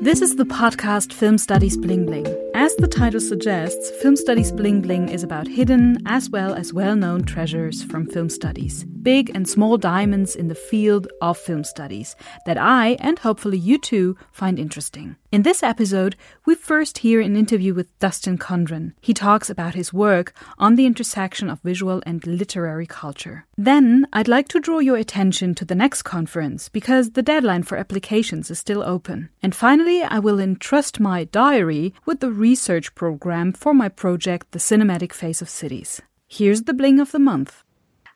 This is the podcast Film Studies Bling Bling. As the title suggests, Film Studies Bling Bling is about hidden as well as well known treasures from film studies, big and small diamonds in the field of film studies that I, and hopefully you too, find interesting. In this episode, we first hear an interview with Dustin Condren. He talks about his work on the intersection of visual and literary culture. Then, I'd like to draw your attention to the NECS conference because the deadline for applications is still open. And finally, I will entrust my diary with the research program for my project, The Cinematic Face of Cities. Here's the bling of the month.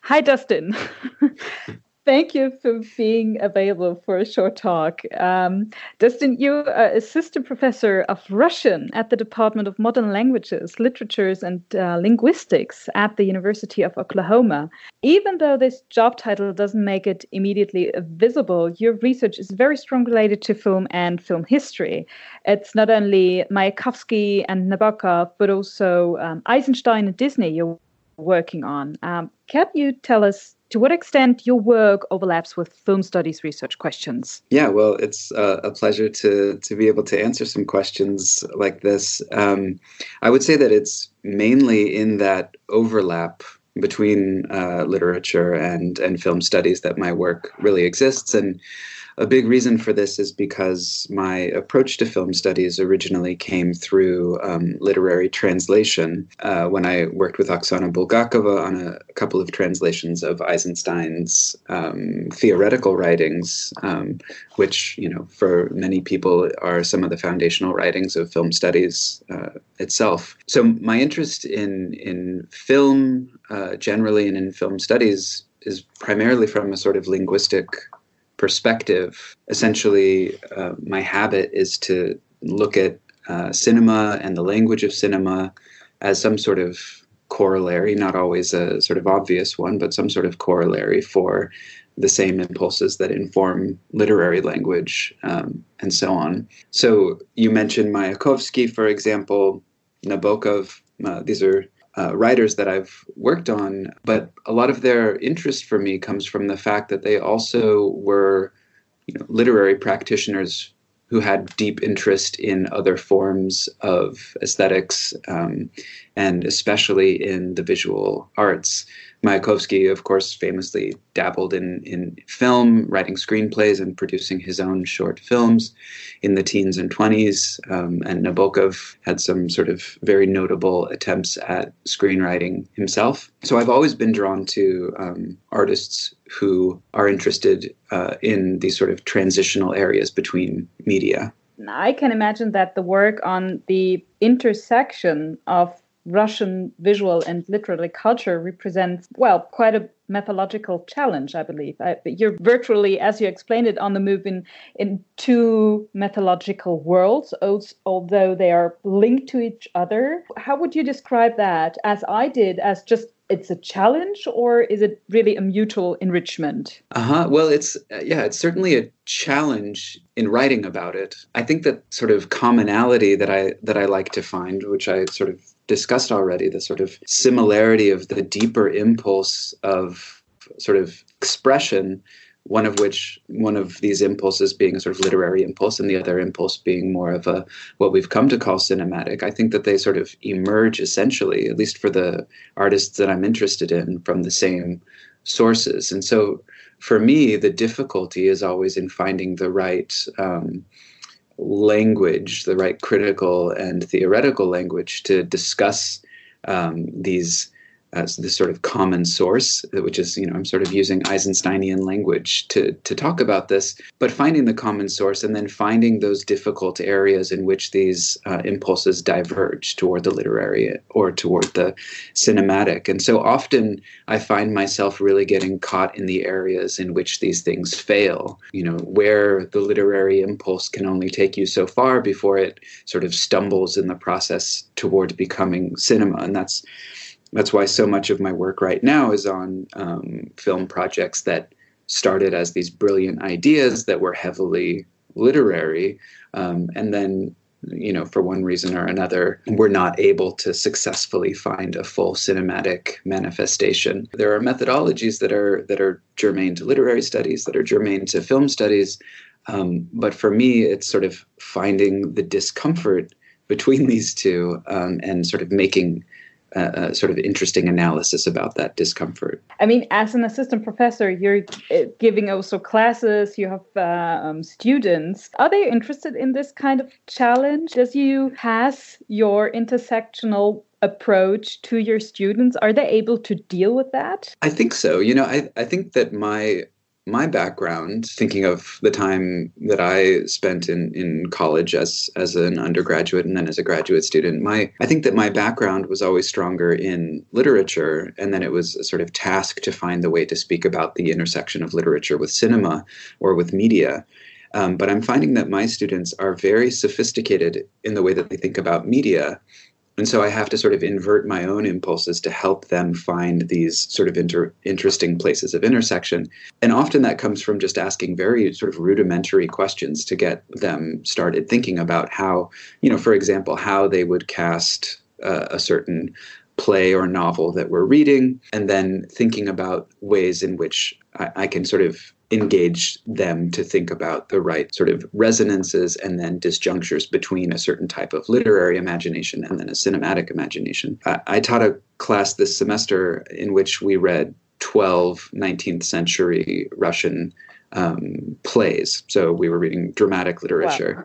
Hi, Dustin. Thank you for being available for a short talk. Um, Dustin, you are assistant professor of Russian at the Department of Modern Languages, Literatures, and uh, Linguistics at the University of Oklahoma. Even though this job title doesn't make it immediately visible, your research is very strongly related to film and film history. It's not only Mayakovsky and Nabokov, but also um, Eisenstein and Disney working on. Um, can you tell us to what extent your work overlaps with film studies research questions. Yeah, well, it's uh, a pleasure to to be able to answer some questions like this. Um, I would say that it's mainly in that overlap between uh, literature and and film studies that my work really exists and a big reason for this is because my approach to film studies originally came through um, literary translation uh, when I worked with Oksana Bulgakova on a, couple of translations of Eisenstein's um, theoretical writings, um, which, you know, for many people are some of the foundational writings of film studies uh, itself. So my interest in, in film uh, generally and in film studies is primarily from a sort of linguistic perspective, essentially, uh, my habit is to look at uh, cinema and the language of cinema as some sort of corollary, not always a sort of obvious one, but some sort of corollary for the same impulses that inform literary language um, and so on. So you mentioned Mayakovsky, for example, Nabokov. Uh, these are uh, writers that I've worked on, but a lot of their interest for me comes from the fact that they also were, you know, literary practitioners who had deep interest in other forms of aesthetics, um, and especially in the visual arts. Mayakovsky, of course, famously dabbled in, in film, writing screenplays and producing his own short films in the teens and 20s. Um, and Nabokov had some sort of very notable attempts at screenwriting himself. So I've always been drawn to um, artists who are interested uh, in these sort of transitional areas between media. I can imagine that the work on the intersection of Russian visual and literary culture represents, well, quite a methodological challenge, I believe. I, you're virtually, as you explained it, on the move in, in two methodological worlds, although they are linked to each other. How would you describe that, as I did, as just it's a challenge or is it really a mutual enrichment uh-huh well it's yeah it's certainly a challenge in writing about it i think that sort of commonality that i that i like to find which i sort of discussed already the sort of similarity of the deeper impulse of sort of expression one of which one of these impulses being a sort of literary impulse and the other impulse being more of a what we've come to call cinematic. I think that they sort of emerge essentially at least for the artists that i'm interested in from the same sources. And so for me the difficulty is always in finding the right um, language the right critical and theoretical language to discuss um, these as this sort of common source, which is, you know, I'm sort of using Eisensteinian language to, to talk about this, but finding the common source and then finding those difficult areas in which these uh, impulses diverge toward the literary or toward the cinematic. And so often I find myself really getting caught in the areas in which these things fail, you know, where the literary impulse can only take you so far before it sort of stumbles in the process toward becoming cinema. And that's that's why so much of my work right now is on um, film projects that started as these brilliant ideas that were heavily literary um, and then you know for one reason or another we're not able to successfully find a full cinematic manifestation. There are methodologies that are that are germane to literary studies that are germane to film studies Um, but for me, it's sort of finding the discomfort between these two um, and sort of making a, a, sort of interesting analysis about that discomfort. I mean, as an assistant professor, you're uh, giving also classes, you have uh, um, students. Are they interested in this kind of challenge? Does you pass your intersectional approach to your students are they able to deal with that i think so you know i, I think that my my background, thinking of the time that I spent in, in college as as an undergraduate and then as a graduate student, my I think that my background was always stronger in literature, and then it was a sort of task to find the way to speak about the intersection of literature with cinema or with media. Um, but I'm finding that my students are very sophisticated in the way that they think about media and so I have to sort of invert my own impulses to help them find these sort of inter- interesting places of intersection. And often that comes from just asking very sort of rudimentary questions to get them started thinking about how, you know, for example, how they would cast uh, a certain play or novel that we're reading, and then thinking about ways in which I, I can sort of engage them to think about the right sort of resonances and then disjunctures between a certain type of literary imagination and then a cinematic imagination. I, I taught a class this semester in which we read 12 19th century Russian um, plays. So we were reading dramatic literature. Wow.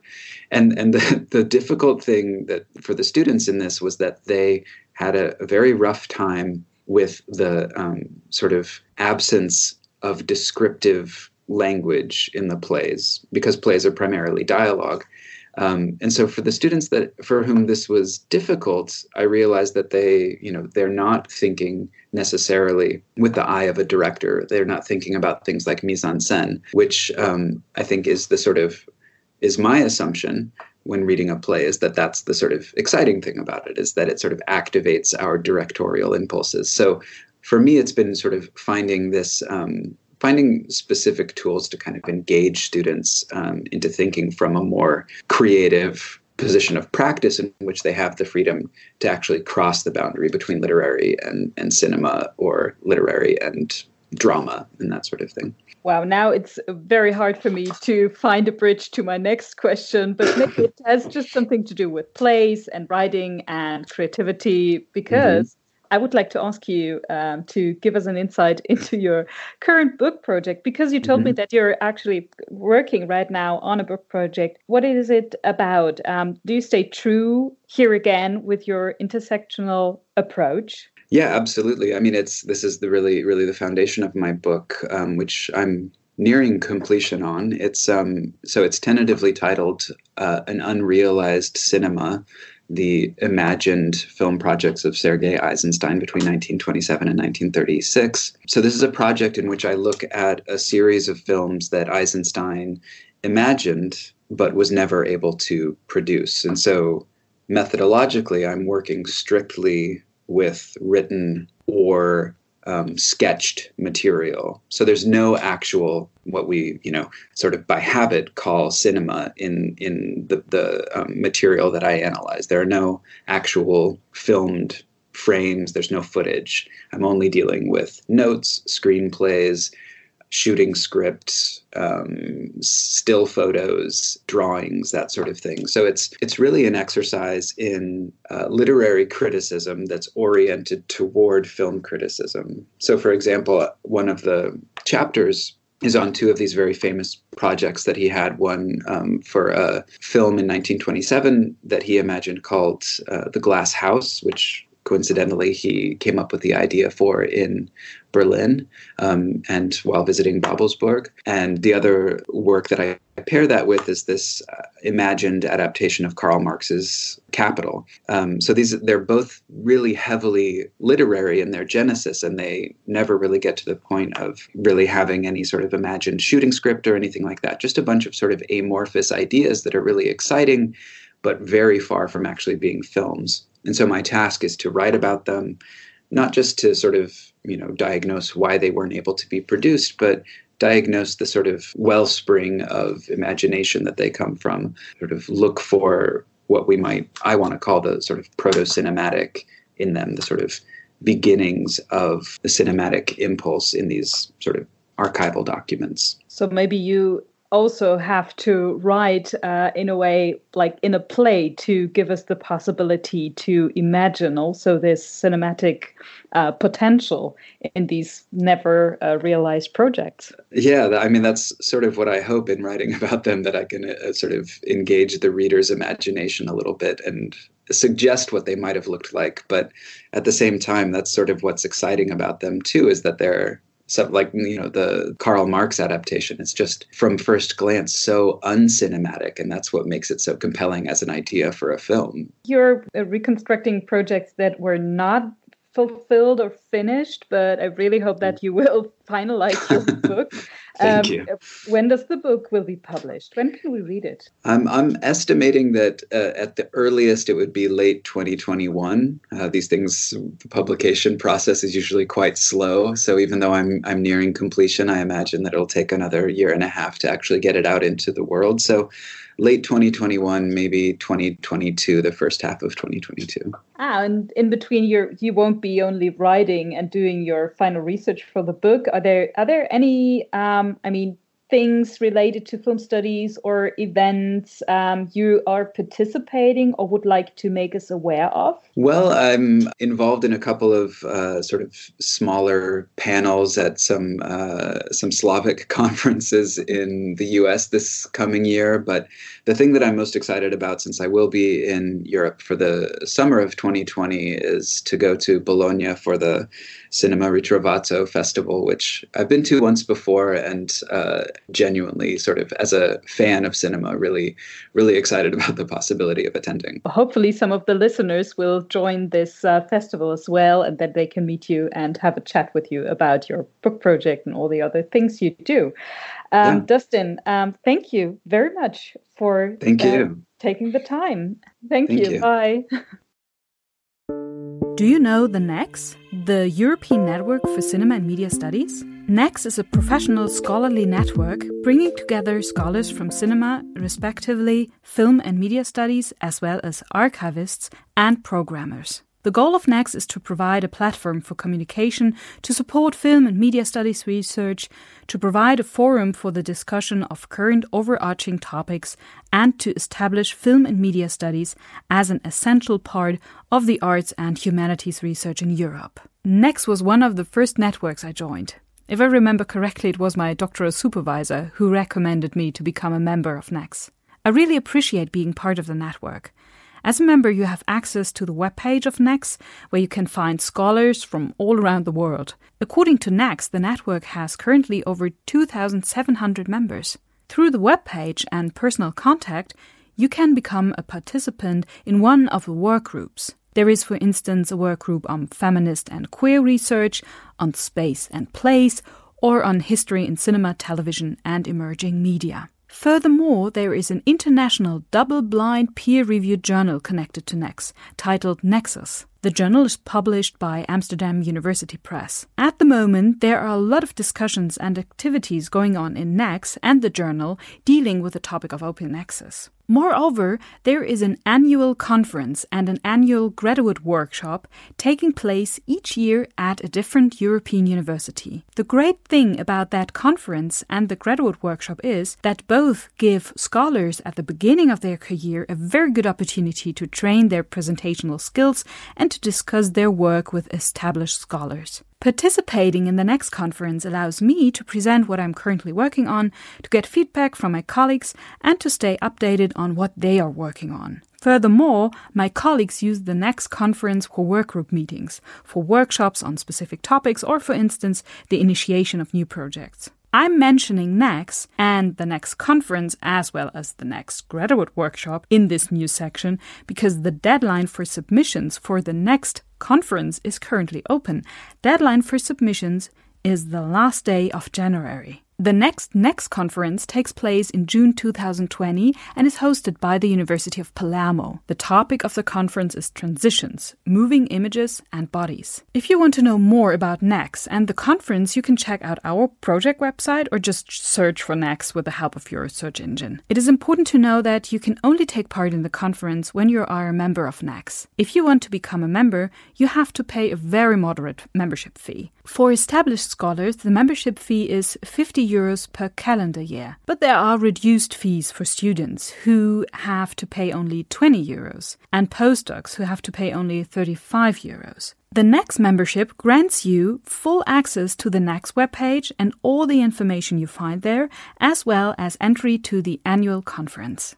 And, and the, the difficult thing that for the students in this was that they had a, a very rough time with the um, sort of absence of descriptive language in the plays because plays are primarily dialogue. Um, and so for the students that for whom this was difficult, I realized that they, you know, they're not thinking necessarily with the eye of a director. They're not thinking about things like mise en scène, which um, I think is the sort of is my assumption when reading a play is that that's the sort of exciting thing about it is that it sort of activates our directorial impulses. So for me, it's been sort of finding this, um, finding specific tools to kind of engage students um, into thinking from a more creative position of practice in which they have the freedom to actually cross the boundary between literary and, and cinema or literary and drama and that sort of thing. Wow, now it's very hard for me to find a bridge to my next question, but maybe it has just something to do with plays and writing and creativity because mm-hmm. I would like to ask you um, to give us an insight into your current book project because you told mm-hmm. me that you're actually working right now on a book project. What is it about? Um, do you stay true here again with your intersectional approach? Yeah, absolutely. I mean, it's this is the really, really the foundation of my book, um, which I'm nearing completion on. It's um, so it's tentatively titled uh, "An Unrealized Cinema." The imagined film projects of Sergei Eisenstein between 1927 and 1936. So, this is a project in which I look at a series of films that Eisenstein imagined but was never able to produce. And so, methodologically, I'm working strictly with written or um, sketched material. So there's no actual what we you know sort of by habit call cinema in in the the um, material that I analyze. There are no actual filmed frames. There's no footage. I'm only dealing with notes, screenplays, shooting scripts, um, still photos, drawings, that sort of thing. So it's it's really an exercise in uh, literary criticism that's oriented toward film criticism. So, for example, one of the chapters is on two of these very famous projects that he had. One um, for a film in 1927 that he imagined called uh, The Glass House, which coincidentally he came up with the idea for in Berlin um, and while visiting Babelsberg. And the other work that I pair that with is this uh, imagined adaptation of Karl Marx's Capital. Um, so these they're both really heavily literary in their genesis, and they never really get to the point of really having any sort of imagined shooting script or anything like that. Just a bunch of sort of amorphous ideas that are really exciting, but very far from actually being films. And so my task is to write about them, not just to sort of, you know, diagnose why they weren't able to be produced, but diagnose the sort of wellspring of imagination that they come from, sort of look for what we might, I want to call the sort of proto cinematic in them, the sort of beginnings of the cinematic impulse in these sort of archival documents. So maybe you also have to write uh, in a way like in a play to give us the possibility to imagine also this cinematic uh, potential in these never uh, realized projects. Yeah, I mean, that's sort of what I hope in writing about them that I can uh, sort of engage the reader's imagination a little bit and suggest what they might have looked like. But at the same time, that's sort of what's exciting about them too, is that they're so like you know the Karl Marx adaptation. It's just from first glance so uncinematic and that's what makes it so compelling as an idea for a film. You're uh, reconstructing projects that were not fulfilled or finished, but I really hope that you will finalize your book. Thank um, you. When does the book will be published? When can we read it? I'm I'm estimating that uh, at the earliest it would be late 2021. Uh, these things, the publication process is usually quite slow. So even though I'm I'm nearing completion, I imagine that it'll take another year and a half to actually get it out into the world. So late 2021, maybe 2022, the first half of 2022. Ah, and in between, you you won't be only writing and doing your final research for the book. Are there are there any? Um, I mean, things related to film studies or events um, you are participating or would like to make us aware of? Well, I'm involved in a couple of uh, sort of smaller panels at some uh, some Slavic conferences in the U.S. this coming year. But the thing that I'm most excited about, since I will be in Europe for the summer of 2020, is to go to Bologna for the Cinema Ritrovato festival, which I've been to once before, and uh, genuinely, sort of as a fan of cinema, really, really excited about the possibility of attending. Hopefully, some of the listeners will join this uh, festival as well, and that they can meet you and have a chat with you about your book project and all the other things you do. Um, yeah. Dustin, um, thank you very much for thank you uh, taking the time. Thank, thank you. you. Bye. Do you know the NECS, the European Network for Cinema and Media Studies? NECS is a professional scholarly network bringing together scholars from cinema, respectively, film and media studies, as well as archivists and programmers. The goal of NECS is to provide a platform for communication, to support film and media studies research, to provide a forum for the discussion of current overarching topics, and to establish film and media studies as an essential part of the arts and humanities research in Europe. NECS was one of the first networks I joined. If I remember correctly, it was my doctoral supervisor who recommended me to become a member of NECS. I really appreciate being part of the network. As a member, you have access to the webpage of NECS, where you can find scholars from all around the world. According to NECS, the network has currently over 2,700 members. Through the webpage and personal contact, you can become a participant in one of the work groups. There is, for instance, a work group on feminist and queer research, on space and place, or on history in cinema, television, and emerging media. Furthermore, there is an international double blind peer reviewed journal connected to NECS titled NECSUS. The journal is published by Amsterdam University Press. At the moment, there are a lot of discussions and activities going on in NECS and the journal dealing with the topic of open access. Moreover, there is an annual conference and an annual graduate workshop taking place each year at a different European university. The great thing about that conference and the graduate workshop is that both give scholars at the beginning of their career a very good opportunity to train their presentational skills and to discuss their work with established scholars. Participating in the NECS conference allows me to present what I'm currently working on, to get feedback from my colleagues, and to stay updated on what they are working on. Furthermore, my colleagues use the NECS conference for workgroup meetings, for workshops on specific topics, or for instance, the initiation of new projects. I'm mentioning NECS and the next conference as well as the next graduate workshop in this new section because the deadline for submissions for the next conference is currently open. Deadline for submissions is the last day of January. The next NECS conference takes place in June 2020 and is hosted by the University of Palermo. The topic of the conference is transitions, moving images, and bodies. If you want to know more about NECS and the conference, you can check out our project website or just search for NECS with the help of your search engine. It is important to know that you can only take part in the conference when you are a member of NECS. If you want to become a member, you have to pay a very moderate membership fee. For established scholars, the membership fee is 50 euros per calendar year, but there are reduced fees for students who have to pay only 20 euros and postdocs who have to pay only 35 euros. The NECS membership grants you full access to the NECS webpage and all the information you find there, as well as entry to the annual conference.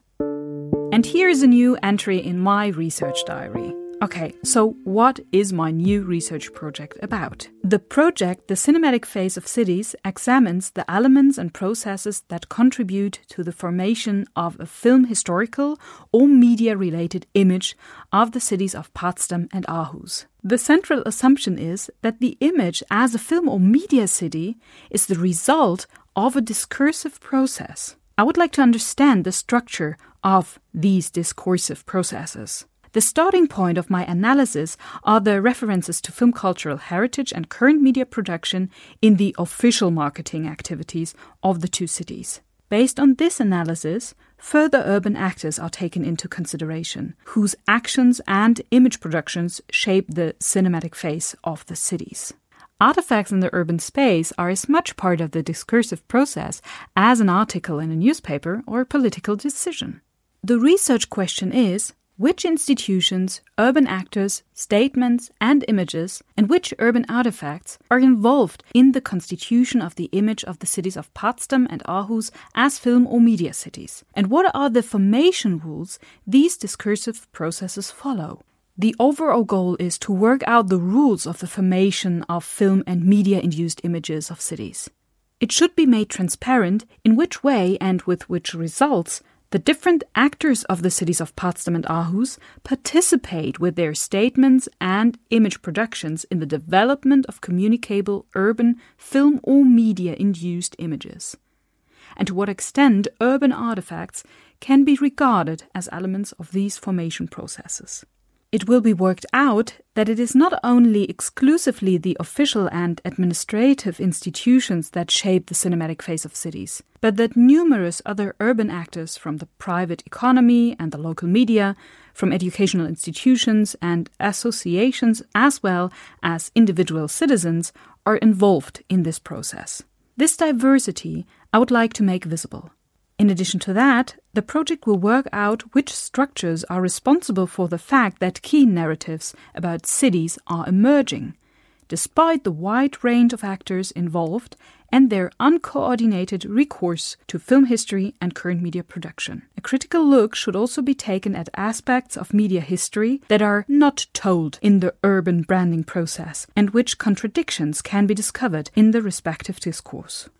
And here is a new entry in my research diary. Okay, so what is my new research project about? The project, The Cinematic Face of Cities, examines the elements and processes that contribute to the formation of a film historical or media related image of the cities of Potsdam and Aarhus. The central assumption is that the image as a film or media city is the result of a discursive process. I would like to understand the structure of these discursive processes. The starting point of my analysis are the references to film cultural heritage and current media production in the official marketing activities of the two cities. Based on this analysis, further urban actors are taken into consideration, whose actions and image productions shape the cinematic face of the cities. Artifacts in the urban space are as much part of the discursive process as an article in a newspaper or a political decision. The research question is which institutions, urban actors, statements, and images, and which urban artifacts are involved in the constitution of the image of the cities of Potsdam and Aarhus as film or media cities, and what are the formation rules these discursive processes follow. The overall goal is to work out the rules of the formation of film and media induced images of cities. It should be made transparent in which way and with which results the different actors of the cities of Potsdam and Aarhus participate with their statements and image productions in the development of communicable urban film or media induced images, and to what extent urban artifacts can be regarded as elements of these formation processes. It will be worked out that it is not only exclusively the official and administrative institutions that shape the cinematic face of cities, but that numerous other urban actors from the private economy and the local media, from educational institutions and associations, as well as individual citizens, are involved in this process. This diversity I would like to make visible. In addition to that, the project will work out which structures are responsible for the fact that key narratives about cities are emerging, despite the wide range of actors involved and their uncoordinated recourse to film history and current media production. A critical look should also be taken at aspects of media history that are not told in the urban branding process and which contradictions can be discovered in the respective discourse.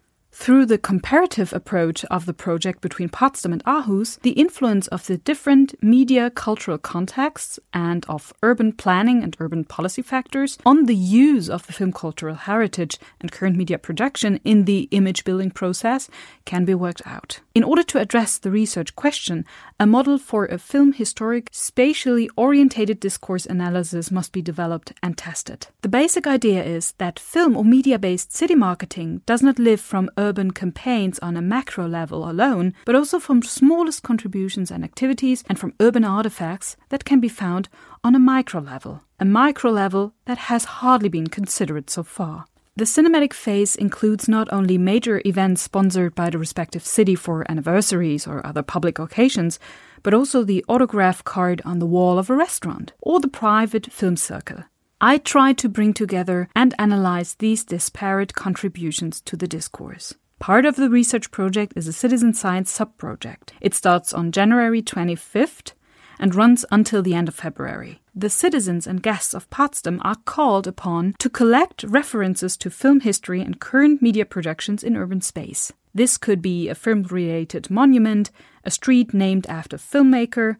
Through the comparative approach of the project between Potsdam and Aarhus, the influence of the different media cultural contexts and of urban planning and urban policy factors on the use of the film cultural heritage and current media production in the image building process can be worked out. In order to address the research question, a model for a film historic, spatially orientated discourse analysis must be developed and tested. The basic idea is that film or media based city marketing does not live from urban urban campaigns on a macro level alone, but also from smallest contributions and activities and from urban artifacts that can be found on a micro level, a micro level that has hardly been considered so far. The cinematic face includes not only major events sponsored by the respective city for anniversaries or other public occasions, but also the autograph card on the wall of a restaurant or the private film circle. I try to bring together and analyze these disparate contributions to the discourse. Part of the research project is a citizen science sub-project. It starts on January 25th and runs until the end of February. The citizens and guests of Potsdam are called upon to collect references to film history and current media productions in urban space. This could be a film related monument, a street named after a filmmaker,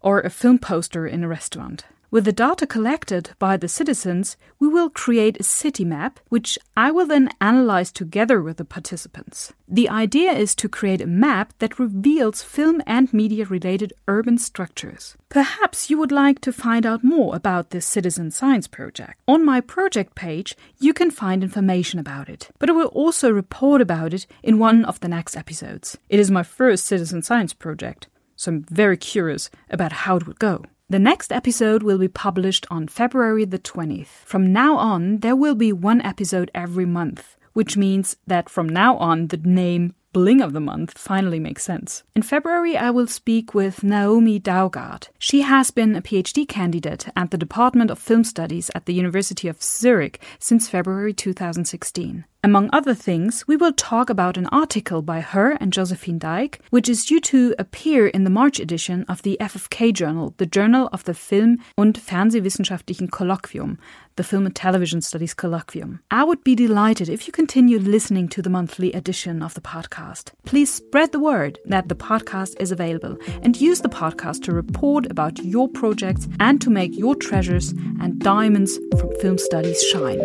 or a film poster in a restaurant. With the data collected by the citizens, we will create a city map, which I will then analyze together with the participants. The idea is to create a map that reveals film and media related urban structures. Perhaps you would like to find out more about this citizen science project. On my project page, you can find information about it, but I will also report about it in one of the next episodes. It is my first citizen science project, so I'm very curious about how it would go. The next episode will be published on February the 20th. From now on, there will be one episode every month, which means that from now on, the name Bling of the Month finally makes sense. In February, I will speak with Naomi Daugard. She has been a PhD candidate at the Department of Film Studies at the University of Zurich since February 2016. Among other things, we will talk about an article by her and Josephine Dyke, which is due to appear in the March edition of the FFK Journal, the Journal of the Film- und Fernsehwissenschaftlichen Kolloquium, the Film and Television Studies Colloquium. I would be delighted if you continue listening to the monthly edition of the podcast. Please spread the word that the podcast is available and use the podcast to report about your projects and to make your treasures and diamonds from film studies shine.